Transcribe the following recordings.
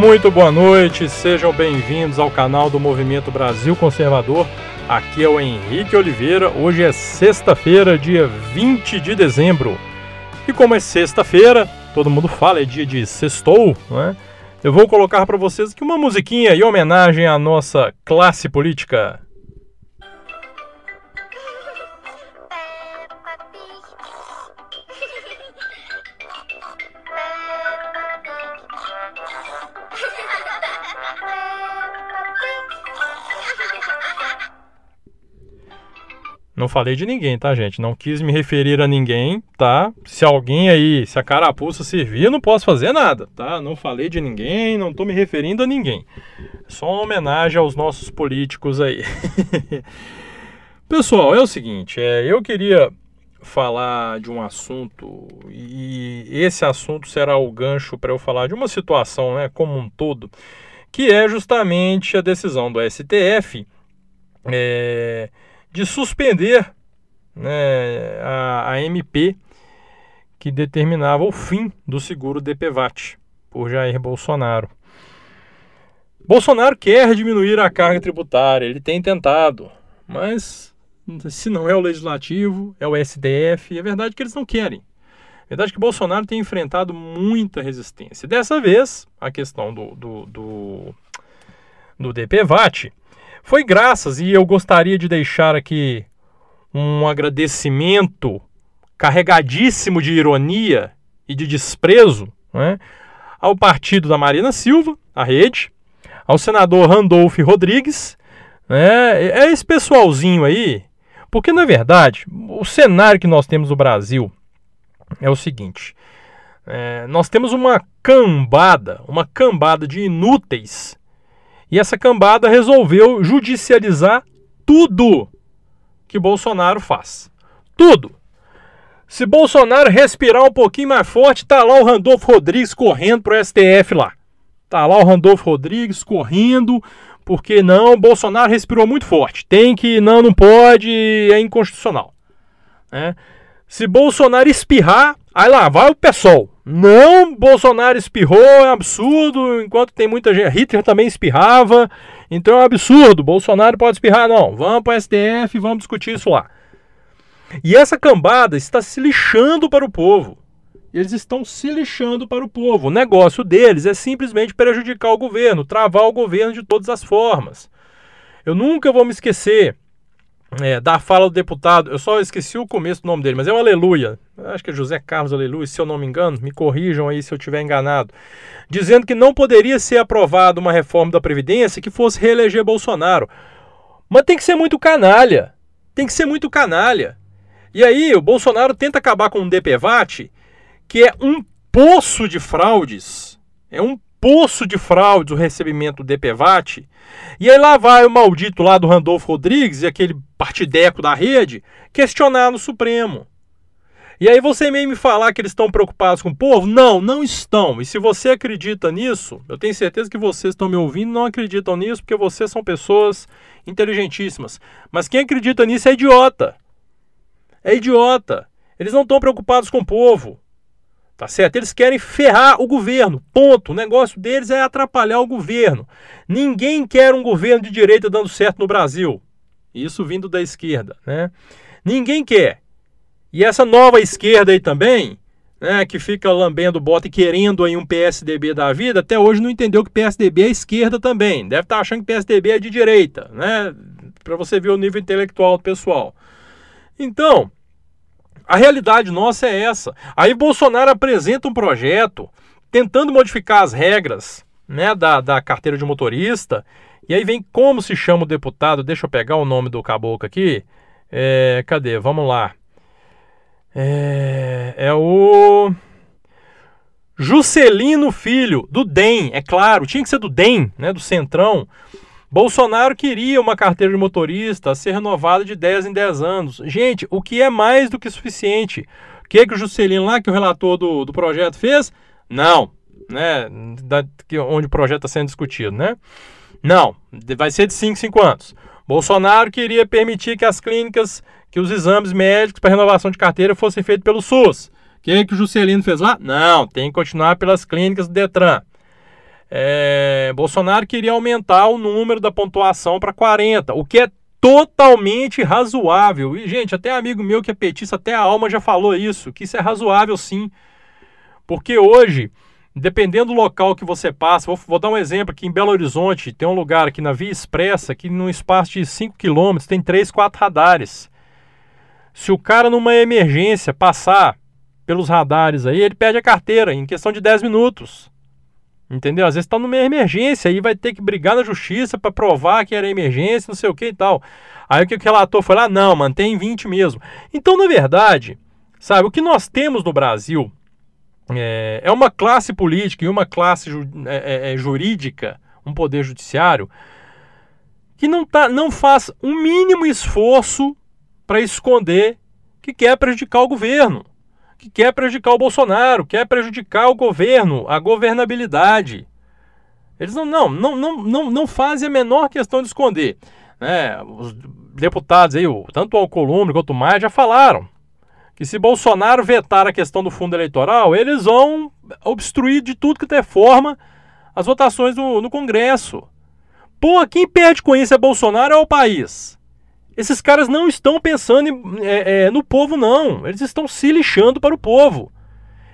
Muito boa noite, sejam bem-vindos ao canal do Movimento Brasil Conservador. Aqui é o Henrique Oliveira. Hoje é sexta-feira, dia 20 de dezembro. E como é sexta-feira, todo mundo fala, é dia de sextou, né? Eu vou colocar para vocês aqui uma musiquinha em homenagem à nossa classe política. Não falei de ninguém, tá, gente? Não quis me referir a ninguém, tá? Se alguém aí, se a carapuça servir, eu não posso fazer nada, tá? Não falei de ninguém, não tô me referindo a ninguém. Só uma homenagem aos nossos políticos aí. Pessoal, é o seguinte, é, eu queria falar de um assunto e esse assunto será o gancho para eu falar de uma situação, né, como um todo, que é justamente a decisão do STF. É, de suspender né, a, a MP que determinava o fim do seguro DPVAT por Jair Bolsonaro. Bolsonaro quer diminuir a carga tributária, ele tem tentado, mas se não é o legislativo, é o STF, é verdade que eles não querem. É verdade que Bolsonaro tem enfrentado muita resistência. Dessa vez, a questão do, do, do, do DPVAT foi graças, e eu gostaria de deixar aqui um agradecimento carregadíssimo de ironia e de desprezo né, ao partido da Marina Silva, a rede, ao senador Randolph Rodrigues, né, é esse pessoalzinho aí, porque na verdade o cenário que nós temos no Brasil é o seguinte: é, nós temos uma cambada, uma cambada de inúteis e essa cambada resolveu judicializar tudo que Bolsonaro faz. Tudo. Se Bolsonaro respirar um pouquinho mais forte, tá lá o Randolfo Rodrigues correndo pro STF lá. Tá lá o Randolfo Rodrigues correndo, porque não, Bolsonaro respirou muito forte. Tem que, não, não pode, é inconstitucional. Né? Se Bolsonaro espirrar, aí lá vai o pessoal. Não, Bolsonaro espirrou, é um absurdo, enquanto tem muita gente. Hitler também espirrava, então é um absurdo. Bolsonaro pode espirrar, não. Vamos para o STF, vamos discutir isso lá. E essa cambada está se lixando para o povo. Eles estão se lixando para o povo. O negócio deles é simplesmente prejudicar o governo, travar o governo de todas as formas. Eu nunca vou me esquecer é, da fala do deputado, eu só esqueci o começo do nome dele, mas é o Aleluia, acho que é José Carlos Aleluia, se eu não me engano, me corrijam aí se eu estiver enganado, dizendo que não poderia ser aprovada uma reforma da Previdência que fosse reeleger Bolsonaro. Mas tem que ser muito canalha, tem que ser muito canalha. E aí o Bolsonaro tenta acabar com o DPVAT, que é um poço de fraudes, é um poço de fraudes o recebimento do DPVAT. E aí lá vai o maldito lá do Randolfo Rodrigues e aquele partideco da rede questionar no Supremo. E aí você meio me falar que eles estão preocupados com o povo? Não, não estão. E se você acredita nisso, eu tenho certeza que vocês estão me ouvindo não acreditam nisso porque vocês são pessoas inteligentíssimas. Mas quem acredita nisso é idiota. É idiota. Eles não estão preocupados com o povo. Tá certo? Eles querem ferrar o governo. Ponto. O negócio deles é atrapalhar o governo. Ninguém quer um governo de direita dando certo no Brasil. Isso vindo da esquerda, né? Ninguém quer. E essa nova esquerda aí também, né, que fica lambendo bota e querendo aí um PSDB da vida, até hoje não entendeu que PSDB é esquerda também. Deve estar tá achando que PSDB é de direita, né? Para você ver o nível intelectual do pessoal. Então, a realidade nossa é essa. Aí Bolsonaro apresenta um projeto tentando modificar as regras né, da, da carteira de motorista. E aí vem como se chama o deputado. Deixa eu pegar o nome do caboclo aqui. É, cadê? Vamos lá. É, é o. Juscelino Filho, do DEM, é claro, tinha que ser do DEM, né, do Centrão. Bolsonaro queria uma carteira de motorista ser renovada de 10 em 10 anos. Gente, o que é mais do que suficiente? O que, é que o Juscelino lá, que o relator do, do projeto fez? Não, né? Da, que, onde o projeto está sendo discutido, né? Não, vai ser de 5 em 5 anos. Bolsonaro queria permitir que as clínicas, que os exames médicos para renovação de carteira fossem feitos pelo SUS. O que, é que o Juscelino fez lá? Não, tem que continuar pelas clínicas do Detran. É, Bolsonaro queria aumentar o número da pontuação para 40, o que é totalmente razoável. E, gente, até amigo meu que é petista, até a alma já falou isso, que isso é razoável sim. Porque hoje, dependendo do local que você passa, vou, vou dar um exemplo aqui em Belo Horizonte, tem um lugar aqui na Via Expressa, que num espaço de 5 km tem 3, 4 radares. Se o cara numa emergência passar pelos radares aí, ele perde a carteira em questão de 10 minutos. Entendeu? Às vezes está numa emergência aí vai ter que brigar na justiça para provar que era emergência, não sei o que e tal. Aí o que o relator foi lá? Não, mantém 20 mesmo. Então, na verdade, sabe, o que nós temos no Brasil é, é uma classe política e uma classe ju, é, é, é jurídica, um poder judiciário, que não, tá, não faz um mínimo esforço para esconder que quer prejudicar o governo que quer prejudicar o Bolsonaro, quer prejudicar o governo, a governabilidade. Eles não, não, não, não, não, não fazem a menor questão de esconder. Né? Os deputados aí, tanto o Alcolumbre quanto o Maia, já falaram que se Bolsonaro vetar a questão do fundo eleitoral, eles vão obstruir de tudo que tem forma as votações no, no Congresso. Pô, quem perde com isso é Bolsonaro ou é o país? Esses caras não estão pensando em, é, é, no povo, não. Eles estão se lixando para o povo.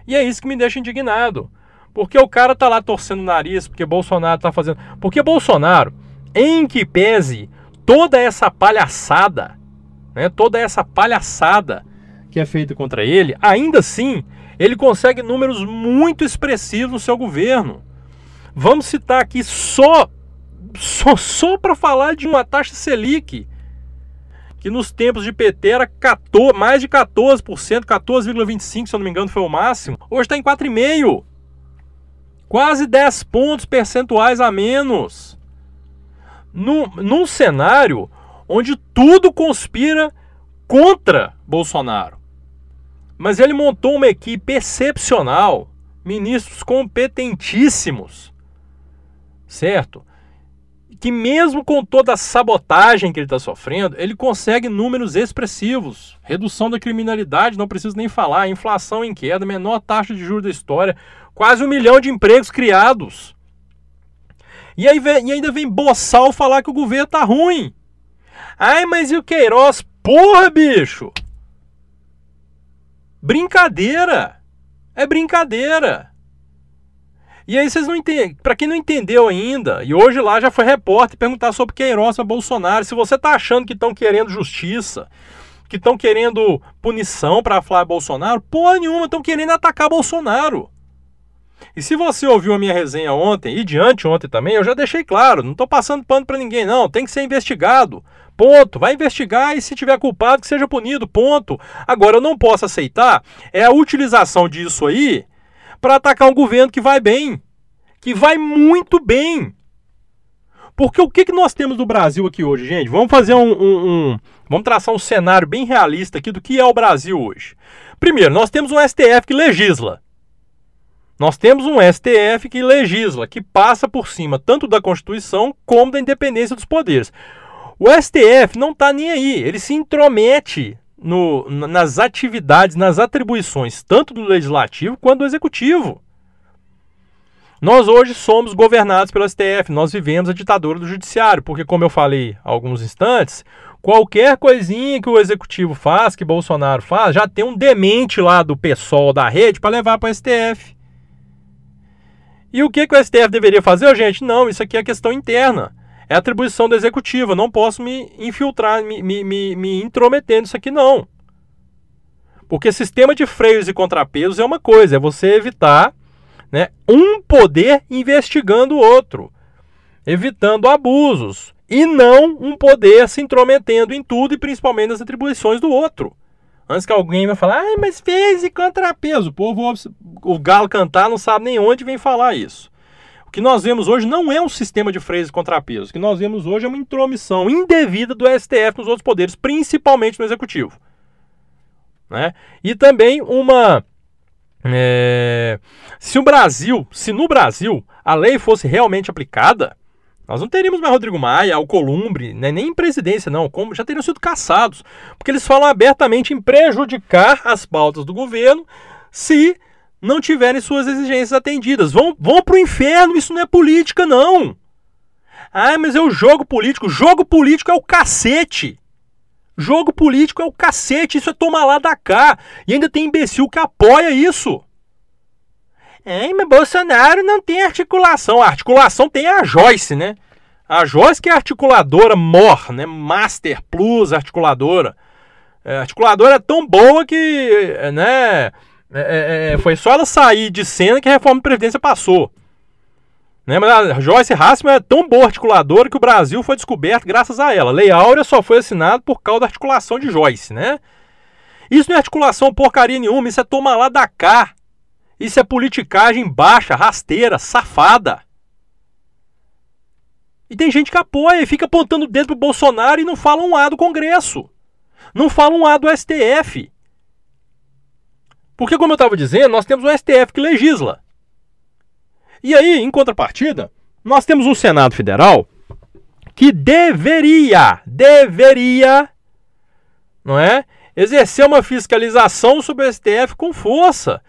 E é isso que me deixa indignado. Porque o cara tá lá torcendo o nariz, porque Bolsonaro tá fazendo. Porque Bolsonaro, em que pese toda essa palhaçada, né, toda essa palhaçada que é feita contra ele, ainda assim, ele consegue números muito expressivos no seu governo. Vamos citar aqui só só, só para falar de uma taxa Selic que nos tempos de PT era 14, mais de 14%, 14,25% se eu não me engano foi o máximo, hoje está em 4,5%. Quase 10 pontos percentuais a menos. Num, num cenário onde tudo conspira contra Bolsonaro. Mas ele montou uma equipe excepcional, ministros competentíssimos, certo? Que mesmo com toda a sabotagem que ele está sofrendo, ele consegue números expressivos. Redução da criminalidade, não preciso nem falar. Inflação em queda, menor taxa de juros da história, quase um milhão de empregos criados. E, aí vem, e ainda vem Boçal falar que o governo tá ruim. Ai, mas e o Queiroz? Porra, bicho! Brincadeira! É brincadeira! E aí vocês não entendem. Para quem não entendeu ainda, e hoje lá já foi repórter perguntar sobre Queiroz para Bolsonaro. Se você tá achando que estão querendo justiça, que estão querendo punição para falar Bolsonaro, porra nenhuma, estão querendo atacar Bolsonaro. E se você ouviu a minha resenha ontem e diante ontem também, eu já deixei claro, não estou passando pano para ninguém não, tem que ser investigado. Ponto. Vai investigar e se tiver culpado que seja punido. Ponto. Agora eu não posso aceitar é a utilização disso aí para atacar um governo que vai bem, que vai muito bem. Porque o que, que nós temos no Brasil aqui hoje, gente? Vamos fazer um, um, um, Vamos traçar um cenário bem realista aqui do que é o Brasil hoje. Primeiro, nós temos um STF que legisla. Nós temos um STF que legisla, que passa por cima tanto da Constituição como da independência dos poderes. O STF não está nem aí, ele se intromete no, nas atividades, nas atribuições, tanto do legislativo quanto do executivo. Nós hoje somos governados pelo STF, nós vivemos a ditadura do judiciário, porque, como eu falei há alguns instantes, qualquer coisinha que o executivo faz, que Bolsonaro faz, já tem um demente lá do pessoal da rede para levar para o STF. E o que, que o STF deveria fazer, gente? Não, isso aqui é questão interna é atribuição do executivo. Eu não posso me infiltrar, me, me, me, me intrometer nisso aqui, não. Porque sistema de freios e contrapesos é uma coisa, é você evitar né, um poder investigando o outro, evitando abusos, e não um poder se intrometendo em tudo e principalmente nas atribuições do outro. Antes que alguém vai falar, ah, mas fez e contrapeso. O povo, o galo cantar, não sabe nem onde vem falar isso que nós vemos hoje não é um sistema de freios e contrapesos. O que nós vemos hoje é uma intromissão indevida do STF nos outros poderes, principalmente no executivo. Né? E também uma. É, se o Brasil, se no Brasil a lei fosse realmente aplicada, nós não teríamos mais Rodrigo Maia, Alcolumbre, né, nem em presidência, não, como já teriam sido caçados, porque eles falam abertamente em prejudicar as pautas do governo se não tiverem suas exigências atendidas. Vão, vão para o inferno, isso não é política, não. Ah, mas é o jogo político. Jogo político é o cacete. Jogo político é o cacete, isso é tomar lá da cá. E ainda tem imbecil que apoia isso. É, mas Bolsonaro não tem articulação. A articulação tem a Joyce, né? A Joyce que é articuladora mor, né? Master Plus articuladora. É, articuladora é tão boa que, né? É, é, é, foi só ela sair de cena que a reforma da Previdência passou. Né? Mas a Joyce Hassman é tão boa articuladora que o Brasil foi descoberto graças a ela. Lei Áurea só foi assinado por causa da articulação de Joyce, né? Isso não é articulação porcaria nenhuma, isso é tomar lá da cá. Isso é politicagem baixa, rasteira, safada. E tem gente que apoia e fica apontando o dedo pro Bolsonaro e não fala um A do Congresso. Não fala um A do STF. Porque, como eu estava dizendo, nós temos um STF que legisla. E aí, em contrapartida, nós temos um Senado Federal que deveria, deveria, não é? Exercer uma fiscalização sobre o STF com força.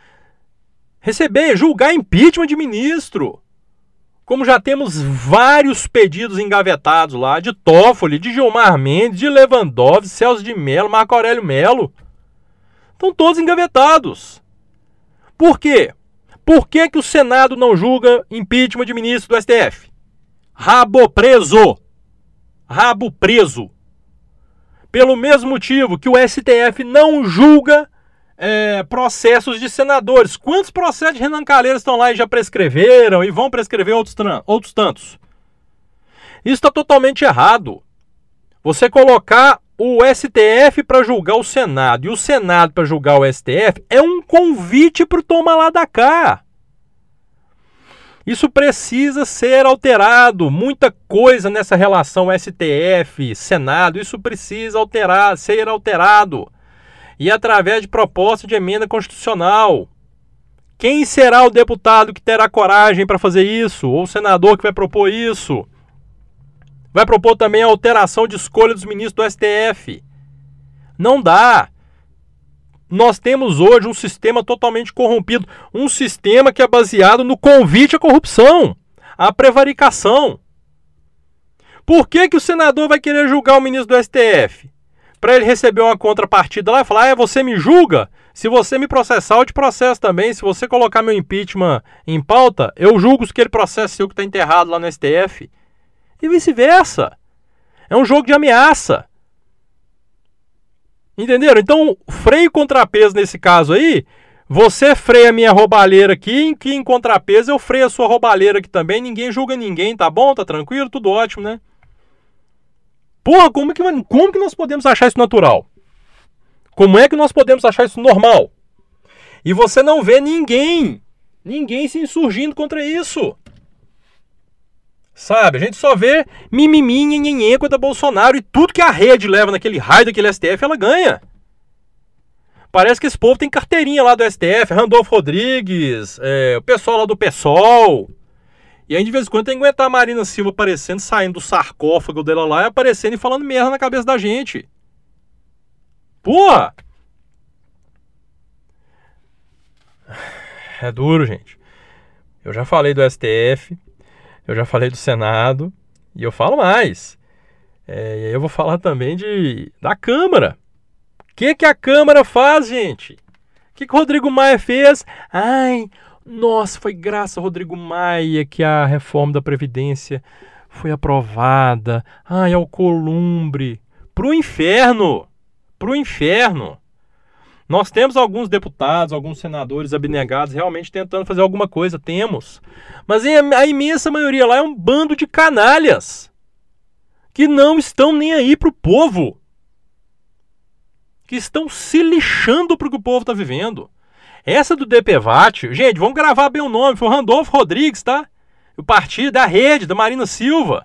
Receber, julgar impeachment de ministro. Como já temos vários pedidos engavetados lá, de Toffoli, de Gilmar Mendes, de Lewandowski, Celso de Mello, Marco Aurélio Mello. Estão todos engavetados. Por quê? Por que, que o Senado não julga impeachment de ministro do STF? Rabo preso. Rabo preso. Pelo mesmo motivo que o STF não julga é, processos de senadores. Quantos processos de Renan Calheiros estão lá e já prescreveram e vão prescrever outros, outros tantos? Isso está totalmente errado. Você colocar o STF para julgar o Senado e o Senado para julgar o STF é um convite para o toma lá da cá. Isso precisa ser alterado. Muita coisa nessa relação STF, Senado, isso precisa alterar, ser alterado. E através de proposta de emenda constitucional. Quem será o deputado que terá coragem para fazer isso? Ou o senador que vai propor isso? Vai propor também a alteração de escolha dos ministros do STF. Não dá. Nós temos hoje um sistema totalmente corrompido, um sistema que é baseado no convite à corrupção, à prevaricação. Por que, que o senador vai querer julgar o ministro do STF? Para ele receber uma contrapartida lá e falar: ah, você me julga? Se você me processar, eu te processo também. Se você colocar meu impeachment em pauta, eu julgo que ele processa seu que está enterrado lá no STF e vice-versa. É um jogo de ameaça. Entenderam? Então, freio contrapeso nesse caso aí, você freia a minha roubalheira aqui, que em contrapeso eu freio a sua roubalheira aqui também, ninguém julga ninguém, tá bom? Tá tranquilo? Tudo ótimo, né? Porra, como que, como que nós podemos achar isso natural? Como é que nós podemos achar isso normal? E você não vê ninguém, ninguém se insurgindo contra isso. Sabe? A gente só vê mimimi, nhenhenhen contra Bolsonaro e tudo que a rede leva naquele raio daquele STF, ela ganha. Parece que esse povo tem carteirinha lá do STF, Randolfo Rodrigues, é, o pessoal lá do PSOL. E aí de vez em quando tem que aguentar a Marina Silva aparecendo, saindo do sarcófago dela lá e aparecendo e falando merda na cabeça da gente. Porra! É duro, gente. Eu já falei do STF, eu já falei do Senado e eu falo mais. É, e eu vou falar também de da Câmara. O que, que a Câmara faz, gente? O que, que o Rodrigo Maia fez? Ai, nossa, foi graças ao Rodrigo Maia que a reforma da Previdência foi aprovada. Ai, ao Columbre. Pro inferno! Pro inferno! Nós temos alguns deputados, alguns senadores abnegados realmente tentando fazer alguma coisa, temos. Mas a imensa maioria lá é um bando de canalhas que não estão nem aí para o povo. Que estão se lixando para o que o povo está vivendo. Essa do DPVAT, gente, vamos gravar bem o nome, foi o Randolfo Rodrigues, tá? O partido da rede, da Marina Silva.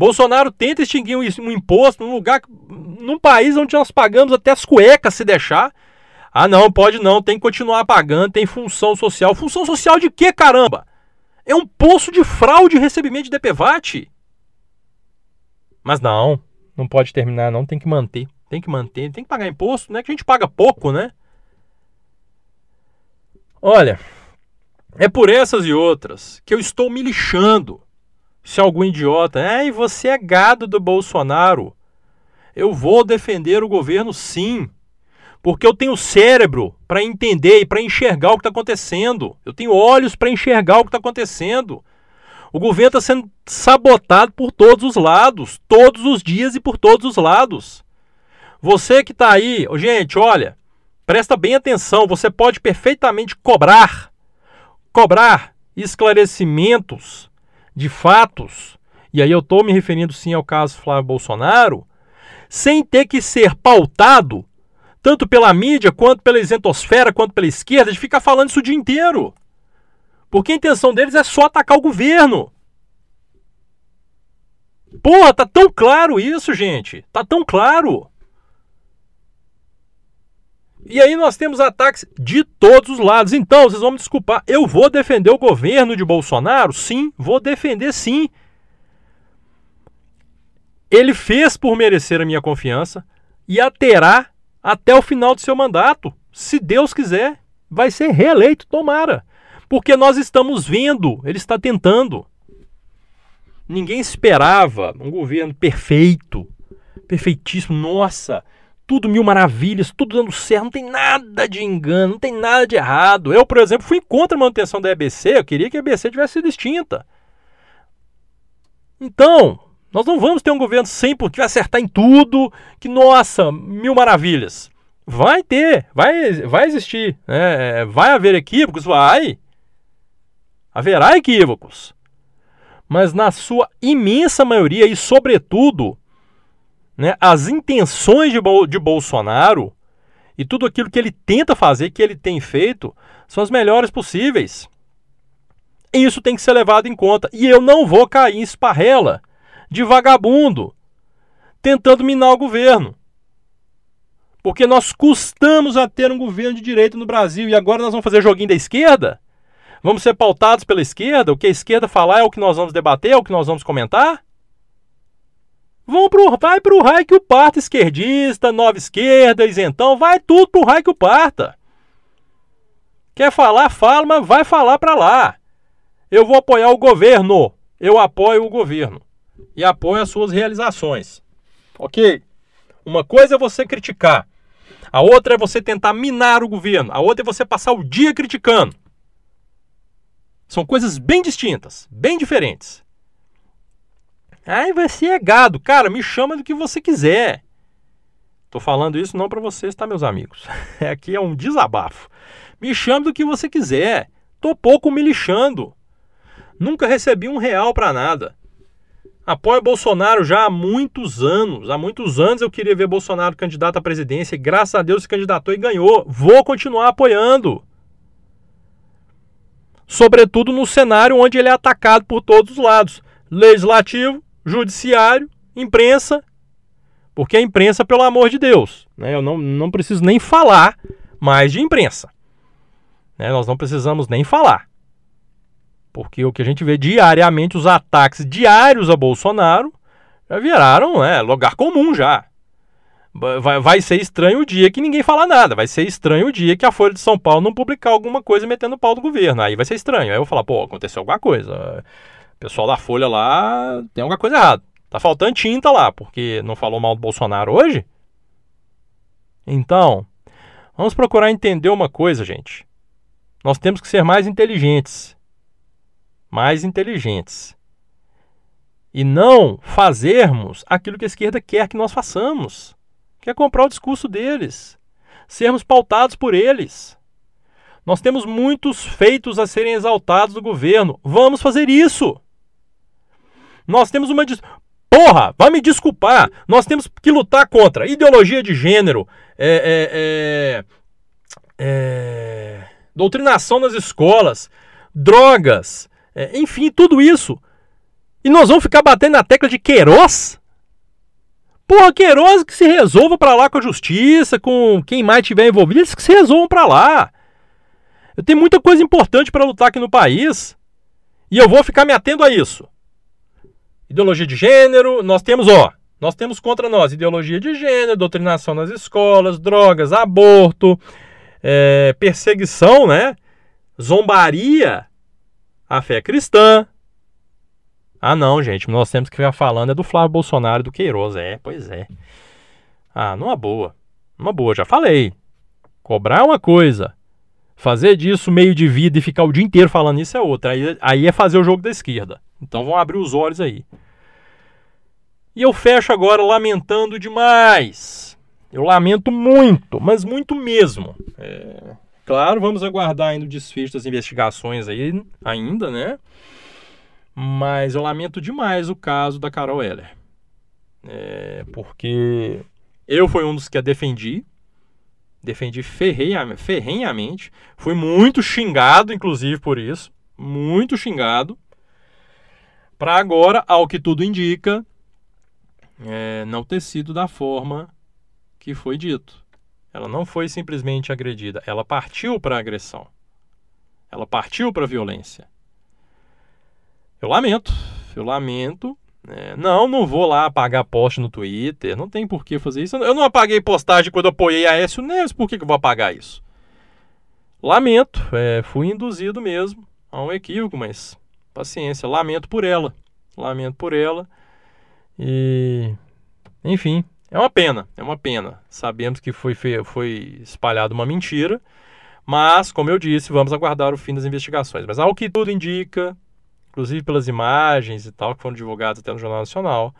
Bolsonaro tenta extinguir um, imposto num lugar, num país onde nós pagamos até as cuecas se deixar. Ah, não, pode não, tem que continuar pagando, tem função social. Função social de quê, caramba? É um poço de fraude e recebimento de DPVAT. Mas não, não pode terminar, não, tem que manter. Tem que manter, tem que pagar imposto, né? Que a gente paga pouco, né? Olha, é por essas e outras que eu estou me lixando. Se algum idiota, é, você é gado do Bolsonaro. Eu vou defender o governo sim, porque eu tenho cérebro para entender e para enxergar o que está acontecendo. Eu tenho olhos para enxergar o que está acontecendo. O governo está sendo sabotado por todos os lados, todos os dias e por todos os lados. Você que está aí, gente, olha, presta bem atenção. Você pode perfeitamente cobrar, cobrar esclarecimentos de fatos. E aí eu estou me referindo sim ao caso Flávio Bolsonaro, sem ter que ser pautado tanto pela mídia, quanto pela isentosfera, quanto pela esquerda, de ficar falando isso o dia inteiro. Porque a intenção deles é só atacar o governo. Porra, tá tão claro isso, gente. Tá tão claro. E aí nós temos ataques de todos os lados. Então, vocês vão me desculpar, eu vou defender o governo de Bolsonaro? Sim, vou defender sim. Ele fez por merecer a minha confiança e a terá até o final do seu mandato. Se Deus quiser, vai ser reeleito, tomara. Porque nós estamos vendo, ele está tentando. Ninguém esperava um governo perfeito, perfeitíssimo. Nossa, tudo mil maravilhas, tudo dando certo, não tem nada de engano, não tem nada de errado. Eu, por exemplo, fui contra a manutenção da EBC, eu queria que a EBC tivesse sido extinta. Então, nós não vamos ter um governo 100% que vai acertar em tudo, que, nossa, mil maravilhas. Vai ter, vai, vai existir, né? vai haver equívocos, vai haverá equívocos. Mas na sua imensa maioria e, sobretudo, né, as intenções de, de Bolsonaro e tudo aquilo que ele tenta fazer, que ele tem feito, são as melhores possíveis. E isso tem que ser levado em conta. E eu não vou cair em esparrela de vagabundo tentando minar o governo. Porque nós custamos a ter um governo de direita no Brasil e agora nós vamos fazer joguinho da esquerda? Vamos ser pautados pela esquerda? O que a esquerda falar é o que nós vamos debater, é o que nós vamos comentar? Vão pro, vai pro raio que o parta esquerdista, nova esquerda, isentão, vai tudo pro raio que o parta. Quer falar, fala, mas vai falar para lá. Eu vou apoiar o governo. Eu apoio o governo. E apoio as suas realizações. Ok? Uma coisa é você criticar. A outra é você tentar minar o governo. A outra é você passar o dia criticando. São coisas bem distintas, bem diferentes. Ai, você é gado. Cara, me chama do que você quiser. Tô falando isso não para vocês, tá, meus amigos? Aqui é um desabafo. Me chame do que você quiser. Tô pouco me lixando. Nunca recebi um real para nada. Apoio Bolsonaro já há muitos anos. Há muitos anos eu queria ver Bolsonaro candidato à presidência e graças a Deus se candidatou e ganhou. Vou continuar apoiando sobretudo no cenário onde ele é atacado por todos os lados legislativo, judiciário, imprensa. Porque a imprensa, pelo amor de Deus, né, eu não, não preciso nem falar mais de imprensa. Né, nós não precisamos nem falar. Porque o que a gente vê diariamente, os ataques diários a Bolsonaro, já viraram é, lugar comum já. Vai, vai ser estranho o dia que ninguém fala nada. Vai ser estranho o dia que a Folha de São Paulo não publicar alguma coisa metendo pau do governo. Aí vai ser estranho. Aí eu vou falar, pô, aconteceu alguma coisa. Pessoal da Folha lá tem alguma coisa errada. Tá faltando tinta lá, porque não falou mal do Bolsonaro hoje? Então, vamos procurar entender uma coisa, gente. Nós temos que ser mais inteligentes. Mais inteligentes. E não fazermos aquilo que a esquerda quer que nós façamos quer comprar o discurso deles, sermos pautados por eles. Nós temos muitos feitos a serem exaltados do governo. Vamos fazer isso. Nós temos uma. Porra, vai me desculpar. Nós temos que lutar contra ideologia de gênero, é, é, é, é doutrinação nas escolas, drogas, é, enfim, tudo isso. E nós vamos ficar batendo na tecla de Queiroz? Porra, Queiroz que se resolva para lá com a justiça, com quem mais tiver envolvido, eles que se resolvam para lá. Eu tenho muita coisa importante para lutar aqui no país e eu vou ficar me atendo a isso. Ideologia de gênero, nós temos, ó, nós temos contra nós ideologia de gênero, doutrinação nas escolas, drogas, aborto, é, perseguição, né? zombaria a fé cristã. Ah, não, gente, nós temos que ficar falando é do Flávio Bolsonaro e do Queiroz. É, pois é. Ah, numa boa. Numa boa, já falei. Cobrar é uma coisa. Fazer disso meio de vida e ficar o dia inteiro falando isso é outra. Aí, aí é fazer o jogo da esquerda. Então vão abrir os olhos aí. E eu fecho agora lamentando demais. Eu lamento muito, mas muito mesmo. É, claro, vamos aguardar ainda o desfecho das investigações aí, ainda, né? Mas eu lamento demais o caso da Carol Heller. É, porque eu fui um dos que a defendi. Defendi ferrenhamente. Fui muito xingado, inclusive, por isso. Muito xingado. Para agora, ao que tudo indica, é, não ter sido da forma que foi dito. Ela não foi simplesmente agredida, ela partiu para a agressão. Ela partiu para a violência. Eu lamento, eu lamento. É, não, não vou lá apagar post no Twitter, não tem por que fazer isso. Eu não apaguei postagem quando apoiei a Écio Neves, por que, que eu vou apagar isso? Lamento, é, fui induzido mesmo a um equívoco, mas paciência, lamento por ela. Lamento por ela. E, enfim, é uma pena, é uma pena. Sabemos que foi, foi espalhada uma mentira, mas, como eu disse, vamos aguardar o fim das investigações. Mas ao que tudo indica, inclusive pelas imagens e tal, que foram divulgadas até no Jornal Nacional,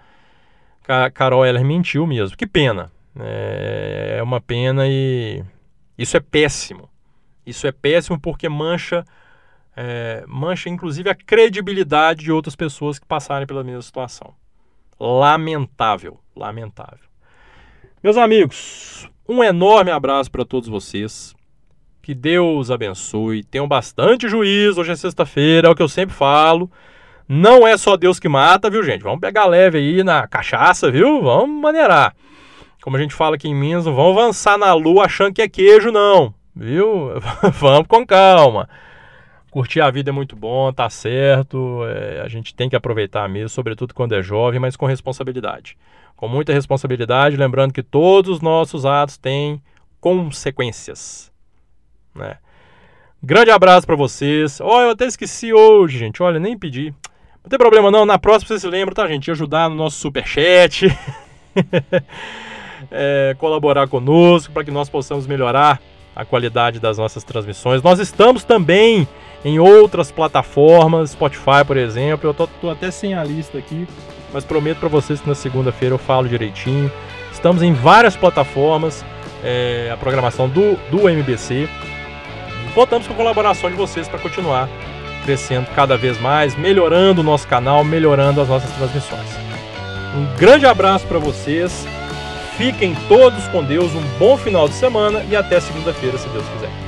Carol Heller mentiu mesmo. Que pena. É, é uma pena e isso é péssimo. Isso é péssimo porque mancha, é, mancha inclusive a credibilidade de outras pessoas que passarem pela mesma situação lamentável, lamentável. Meus amigos, um enorme abraço para todos vocês. Que Deus abençoe. Tenham bastante juízo. Hoje é sexta-feira, é o que eu sempre falo. Não é só Deus que mata, viu, gente? Vamos pegar leve aí na cachaça, viu? Vamos maneirar. Como a gente fala aqui em Minas, não vamos avançar na lua achando que é queijo, não. Viu? vamos com calma curtir a vida é muito bom, tá certo. É, a gente tem que aproveitar mesmo, sobretudo quando é jovem, mas com responsabilidade. Com muita responsabilidade, lembrando que todos os nossos atos têm consequências. Né? Grande abraço para vocês. Olha, eu até esqueci hoje, gente. Olha, nem pedi. Não tem problema não, na próxima vocês se lembram, tá, gente? Ajudar no nosso superchat. é, colaborar conosco para que nós possamos melhorar a qualidade das nossas transmissões. Nós estamos também em outras plataformas, Spotify, por exemplo. Eu tô, tô até sem a lista aqui, mas prometo para vocês que na segunda-feira eu falo direitinho. Estamos em várias plataformas, é, a programação do, do MBC. Contamos com a colaboração de vocês para continuar crescendo cada vez mais, melhorando o nosso canal, melhorando as nossas transmissões. Um grande abraço para vocês. Fiquem todos com Deus, um bom final de semana e até segunda-feira, se Deus quiser.